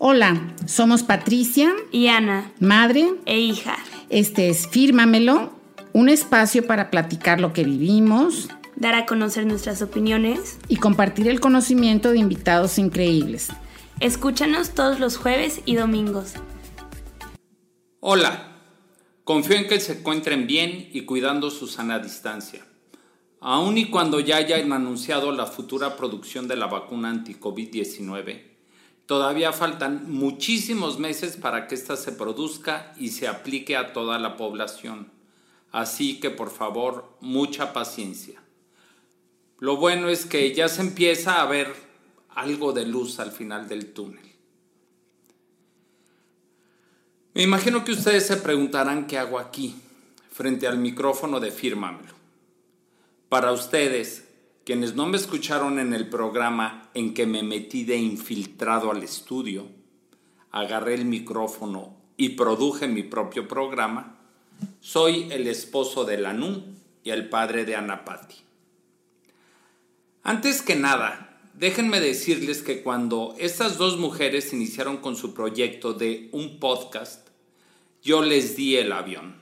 Hola, somos Patricia y Ana, madre e hija. Este es Fírmamelo, un espacio para platicar lo que vivimos, dar a conocer nuestras opiniones y compartir el conocimiento de invitados increíbles. Escúchanos todos los jueves y domingos. Hola, confío en que se encuentren bien y cuidando su sana distancia. Aun y cuando ya hayan anunciado la futura producción de la vacuna anti-COVID-19, Todavía faltan muchísimos meses para que ésta se produzca y se aplique a toda la población. Así que por favor, mucha paciencia. Lo bueno es que ya se empieza a ver algo de luz al final del túnel. Me imagino que ustedes se preguntarán qué hago aquí, frente al micrófono de Fírmamelo. Para ustedes, quienes no me escucharon en el programa en que me metí de infiltrado al estudio, agarré el micrófono y produje mi propio programa, soy el esposo de Lanú y el padre de Anapati. Antes que nada, déjenme decirles que cuando estas dos mujeres iniciaron con su proyecto de un podcast, yo les di el avión.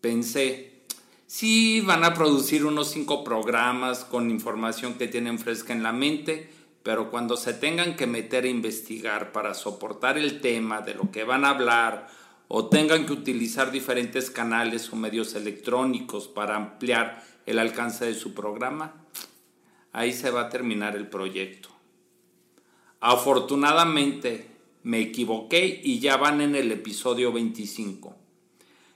Pensé, Sí, van a producir unos cinco programas con información que tienen fresca en la mente, pero cuando se tengan que meter a investigar para soportar el tema de lo que van a hablar o tengan que utilizar diferentes canales o medios electrónicos para ampliar el alcance de su programa, ahí se va a terminar el proyecto. Afortunadamente me equivoqué y ya van en el episodio 25.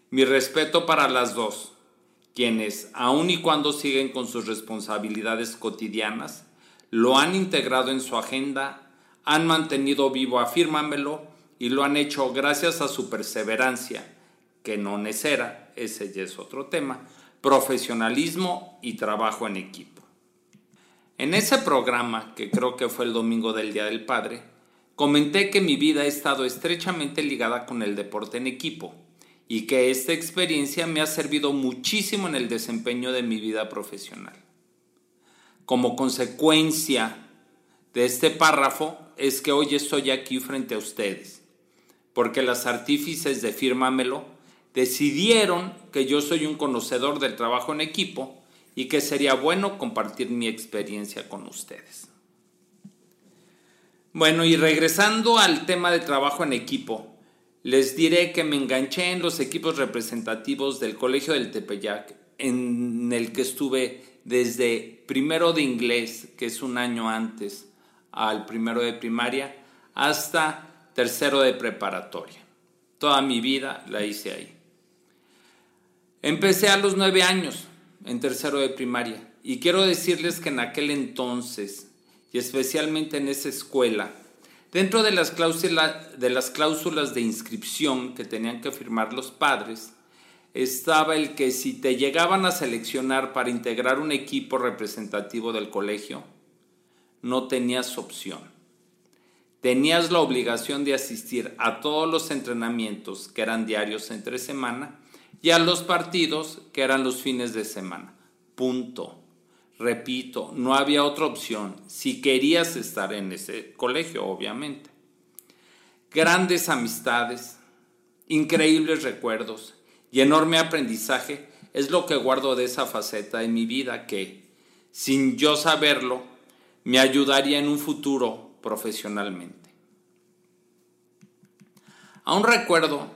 Mi respeto para las dos quienes, aun y cuando siguen con sus responsabilidades cotidianas, lo han integrado en su agenda, han mantenido vivo Afírmamelo y lo han hecho gracias a su perseverancia, que no necera, ese ya es otro tema, profesionalismo y trabajo en equipo. En ese programa, que creo que fue el domingo del Día del Padre, comenté que mi vida ha estado estrechamente ligada con el deporte en equipo y que esta experiencia me ha servido muchísimo en el desempeño de mi vida profesional. Como consecuencia de este párrafo es que hoy estoy aquí frente a ustedes, porque las artífices de Fírmamelo decidieron que yo soy un conocedor del trabajo en equipo y que sería bueno compartir mi experiencia con ustedes. Bueno, y regresando al tema de trabajo en equipo, les diré que me enganché en los equipos representativos del Colegio del Tepeyac, en el que estuve desde primero de inglés, que es un año antes, al primero de primaria, hasta tercero de preparatoria. Toda mi vida la hice ahí. Empecé a los nueve años, en tercero de primaria, y quiero decirles que en aquel entonces, y especialmente en esa escuela, Dentro de las, cláusulas, de inscripción que tenían que firmar los padres, estaba el que si te llegaban a seleccionar para integrar un equipo representativo del colegio, no tenías opción. Tenías la obligación de asistir a todos los entrenamientos que eran diarios entre semana y a los partidos que eran los fines de semana. Punto. Repito, no había otra opción si querías estar en ese colegio, obviamente. Grandes amistades, increíbles recuerdos y enorme aprendizaje es lo que guardo de esa faceta de mi vida que, sin yo saberlo, me ayudaría en un futuro profesionalmente. Aún recuerdo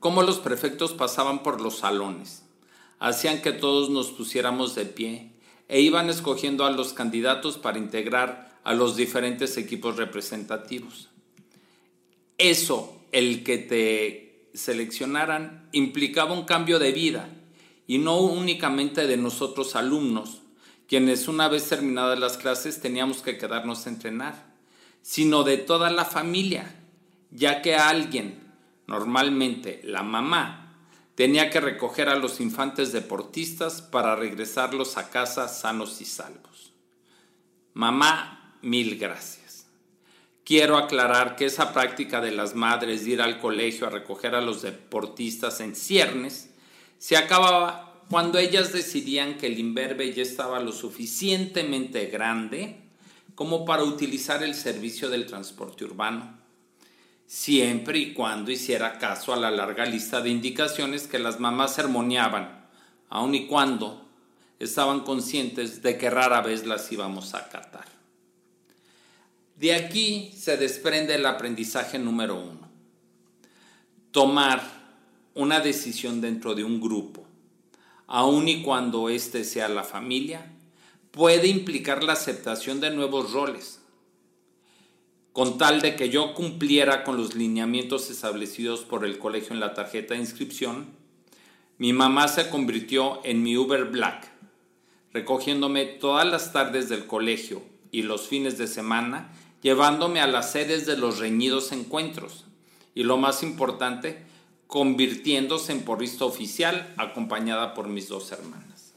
cómo los prefectos pasaban por los salones, hacían que todos nos pusiéramos de pie e iban escogiendo a los candidatos para integrar a los diferentes equipos representativos. Eso, el que te seleccionaran, implicaba un cambio de vida y no únicamente de nosotros alumnos, quienes una vez terminadas las clases teníamos que quedarnos a entrenar, sino de toda la familia, ya que alguien, normalmente la mamá, tenía que recoger a los infantes deportistas para regresarlos a casa sanos y salvos. Mamá, mil gracias. Quiero aclarar que esa práctica de las madres de ir al colegio a recoger a los deportistas en ciernes se acababa cuando ellas decidían que el imberbe ya estaba lo suficientemente grande como para utilizar el servicio del transporte urbano. Siempre y cuando hiciera caso a la larga lista de indicaciones que las mamás sermoneaban, aun y cuando estaban conscientes de que rara vez las íbamos a acatar. De aquí se desprende el aprendizaje número uno. Tomar una decisión dentro de un grupo, aun y cuando éste sea la familia, puede implicar la aceptación de nuevos roles, con tal de que yo cumpliera con los lineamientos establecidos por el colegio en la tarjeta de inscripción, mi mamá se convirtió en mi Uber Black, recogiéndome todas las tardes del colegio y los fines de semana, llevándome a las sedes de los reñidos encuentros y lo más importante, convirtiéndose en porrista oficial acompañada por mis dos hermanas.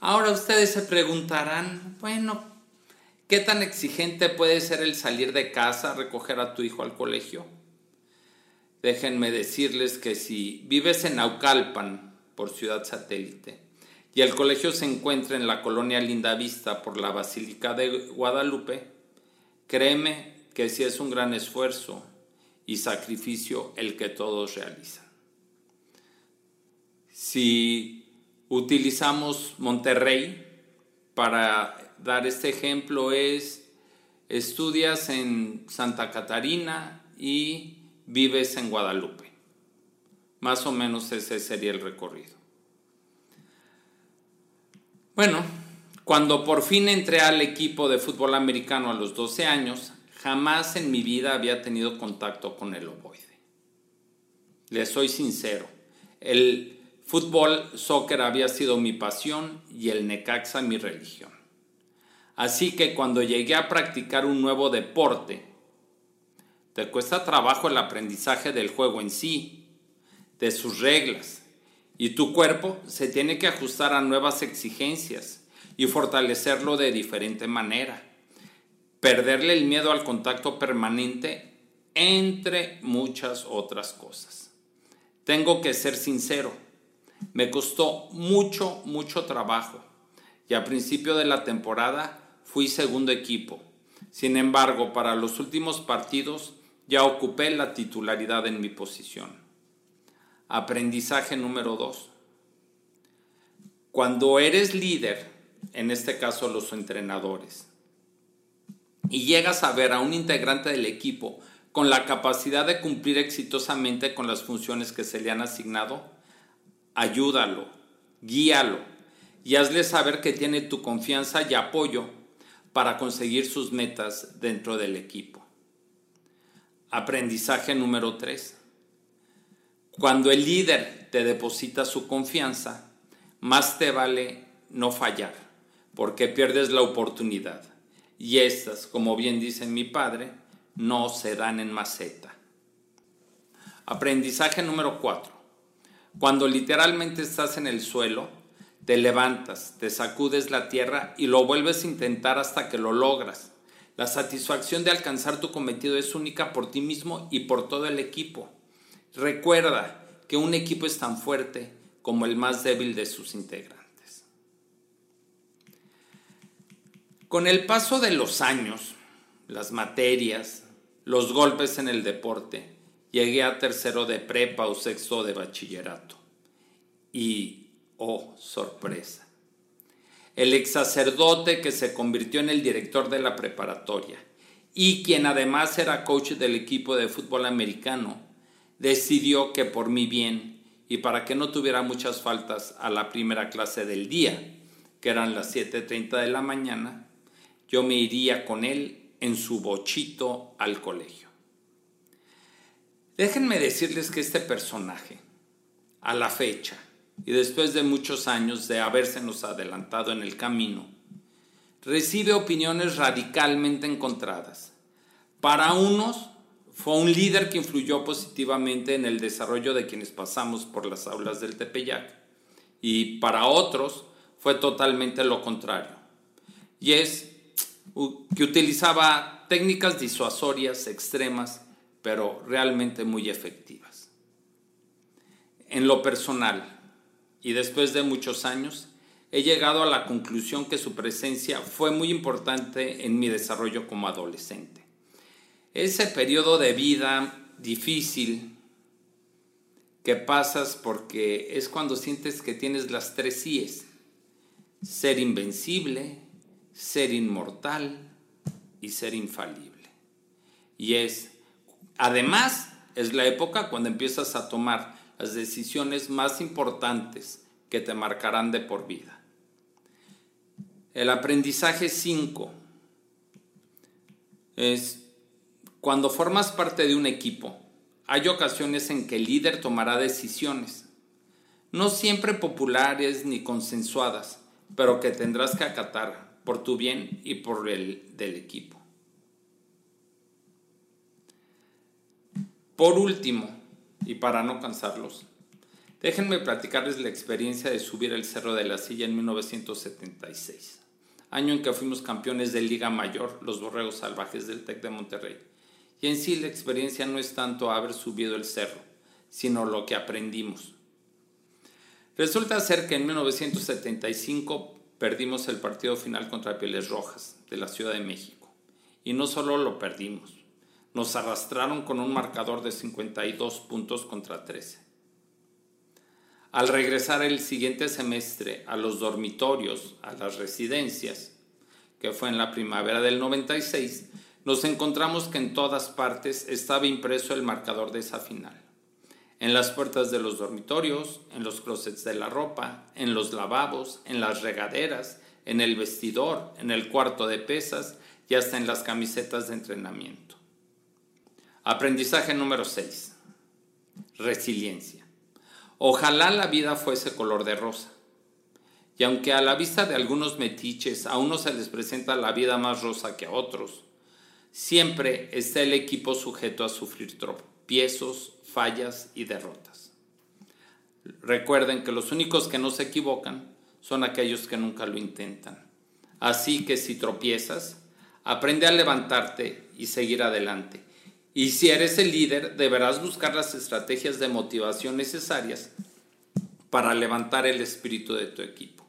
Ahora ustedes se preguntarán, bueno, ¿Qué tan exigente puede ser el salir de casa, recoger a tu hijo al colegio? Déjenme decirles que si vives en Naucalpan, por ciudad satélite, y el colegio se encuentra en la colonia Linda Vista por la Basílica de Guadalupe, créeme que sí es un gran esfuerzo y sacrificio el que todos realizan. Si utilizamos Monterrey para dar este ejemplo es, estudias en Santa Catarina y vives en Guadalupe. Más o menos ese sería el recorrido. Bueno, cuando por fin entré al equipo de fútbol americano a los 12 años, jamás en mi vida había tenido contacto con el ovoide. Les soy sincero, el fútbol, soccer había sido mi pasión y el Necaxa mi religión. Así que cuando llegué a practicar un nuevo deporte, te cuesta trabajo el aprendizaje del juego en sí, de sus reglas, y tu cuerpo se tiene que ajustar a nuevas exigencias y fortalecerlo de diferente manera. Perderle el miedo al contacto permanente, entre muchas otras cosas. Tengo que ser sincero, me costó mucho, mucho trabajo y a principio de la temporada fui segundo equipo. Sin embargo, para los últimos partidos ya ocupé la titularidad en mi posición. Aprendizaje número 2. Cuando eres líder, en este caso los entrenadores, y llegas a ver a un integrante del equipo con la capacidad de cumplir exitosamente con las funciones que se le han asignado, ayúdalo, guíalo y hazle saber que tiene tu confianza y apoyo para conseguir sus metas dentro del equipo. Aprendizaje número 3. Cuando el líder te deposita su confianza, más te vale no fallar, porque pierdes la oportunidad. Y estas, como bien dice mi padre, no se dan en maceta. Aprendizaje número 4. Cuando literalmente estás en el suelo, te levantas, te sacudes la tierra y lo vuelves a intentar hasta que lo logras. La satisfacción de alcanzar tu cometido es única por ti mismo y por todo el equipo. Recuerda que un equipo es tan fuerte como el más débil de sus integrantes. Con el paso de los años, las materias, los golpes en el deporte, llegué a tercero de prepa o sexto de bachillerato. Y Oh, sorpresa. El ex sacerdote que se convirtió en el director de la preparatoria y quien además era coach del equipo de fútbol americano, decidió que por mi bien y para que no tuviera muchas faltas a la primera clase del día, que eran las 7.30 de la mañana, yo me iría con él en su bochito al colegio. Déjenme decirles que este personaje, a la fecha, y después de muchos años de habérsenos adelantado en el camino, recibe opiniones radicalmente encontradas. Para unos fue un líder que influyó positivamente en el desarrollo de quienes pasamos por las aulas del Tepeyac y para otros fue totalmente lo contrario. Y es que utilizaba técnicas disuasorias extremas, pero realmente muy efectivas. En lo personal, y después de muchos años he llegado a la conclusión que su presencia fue muy importante en mi desarrollo como adolescente. ese periodo de vida difícil que pasas porque es cuando sientes que tienes las tres síes. Ser invencible, ser inmortal y ser infalible. Y es, además, es la época cuando empiezas a tomar las decisiones más importantes que te marcarán de por vida. El aprendizaje 5 es cuando formas parte de un equipo, hay ocasiones en que el líder tomará decisiones, no siempre populares ni consensuadas, pero que tendrás que acatar por tu bien y por el del equipo. Por último, y para no cansarlos, déjenme platicarles la experiencia de subir el Cerro de la Silla en 1976, año en que fuimos campeones de Liga Mayor, los Borregos Salvajes del TEC de Monterrey. Y en sí la experiencia no es tanto haber subido el cerro, sino lo que aprendimos. Resulta ser que en 1975 perdimos el partido final contra Pieles Rojas de la Ciudad de México. Y no solo lo perdimos, nos arrastraron con un marcador de 52 puntos contra 13. Al regresar el siguiente semestre a los dormitorios, a las residencias, que fue en la primavera del 96, nos encontramos que en todas partes estaba impreso el marcador de esa final. En las puertas de los dormitorios, en los closets de la ropa, en los lavabos, en las regaderas, en el vestidor, en el cuarto de pesas y hasta en las camisetas de entrenamiento. Aprendizaje número 6. Resiliencia. Ojalá la vida fuese color de rosa. Y aunque a la vista de algunos metiches a unos se les presenta la vida más rosa que a otros, siempre está el equipo sujeto a sufrir tropiezos, fallas y derrotas. Recuerden que los únicos que no se equivocan son aquellos que nunca lo intentan. Así que si tropiezas, aprende a levantarte y seguir adelante. Y si eres el líder, deberás buscar las estrategias de motivación necesarias para levantar el espíritu de tu equipo.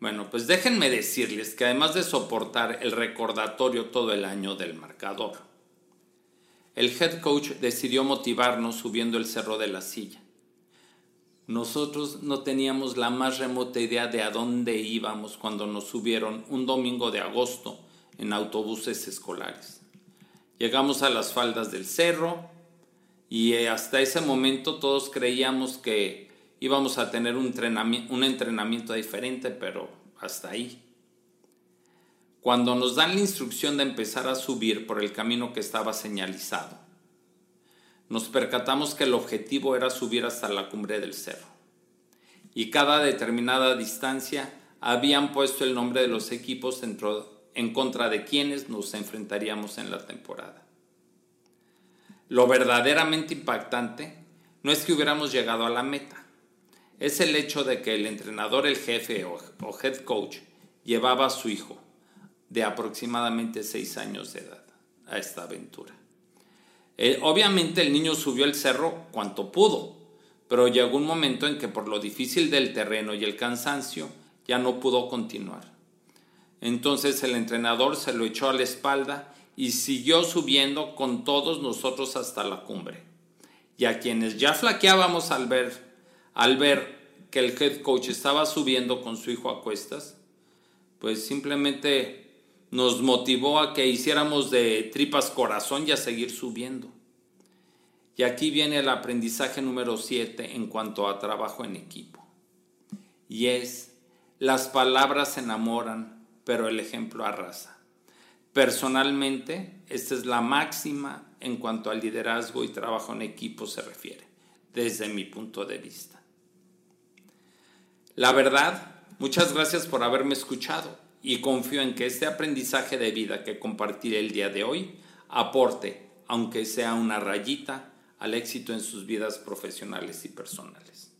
Bueno, pues déjenme decirles que además de soportar el recordatorio todo el año del marcador, el head coach decidió motivarnos subiendo el cerro de la silla. Nosotros no teníamos la más remota idea de a dónde íbamos cuando nos subieron un domingo de agosto en autobuses escolares. Llegamos a las faldas del cerro y eh, hasta ese momento todos creíamos que íbamos a tener un entrenamiento, diferente, pero hasta ahí. Cuando nos dan la instrucción de empezar a subir por el camino que estaba señalizado, nos percatamos que el objetivo era subir hasta la cumbre del cerro. Y cada determinada distancia habían puesto el nombre de los equipos en contra de quienes nos enfrentaríamos en la temporada. Lo verdaderamente impactante no es que hubiéramos llegado a la meta, es el hecho de que el entrenador, el jefe o, head coach llevaba a su hijo de aproximadamente seis años de edad a esta aventura. Eh, obviamente el niño subió el cerro cuanto pudo, pero llegó un momento en que por lo difícil del terreno y el cansancio ya no pudo continuar. Entonces el entrenador se lo echó a la espalda y siguió subiendo con todos nosotros hasta la cumbre. Y a quienes ya flaqueábamos al ver al ver que el head coach estaba subiendo con su hijo a cuestas, pues simplemente nos motivó a que hiciéramos de tripas corazón y a seguir subiendo. Y aquí viene el aprendizaje número 7 en cuanto a trabajo en equipo. Y es, las palabras enamoran, pero el ejemplo arrasa. Personalmente, esta es la máxima en cuanto al liderazgo y trabajo en equipo se refiere, desde mi punto de vista. La verdad, muchas gracias por haberme escuchado y confío en que este aprendizaje de vida que compartiré el día de hoy aporte, aunque sea una rayita, al éxito en sus vidas profesionales y personales.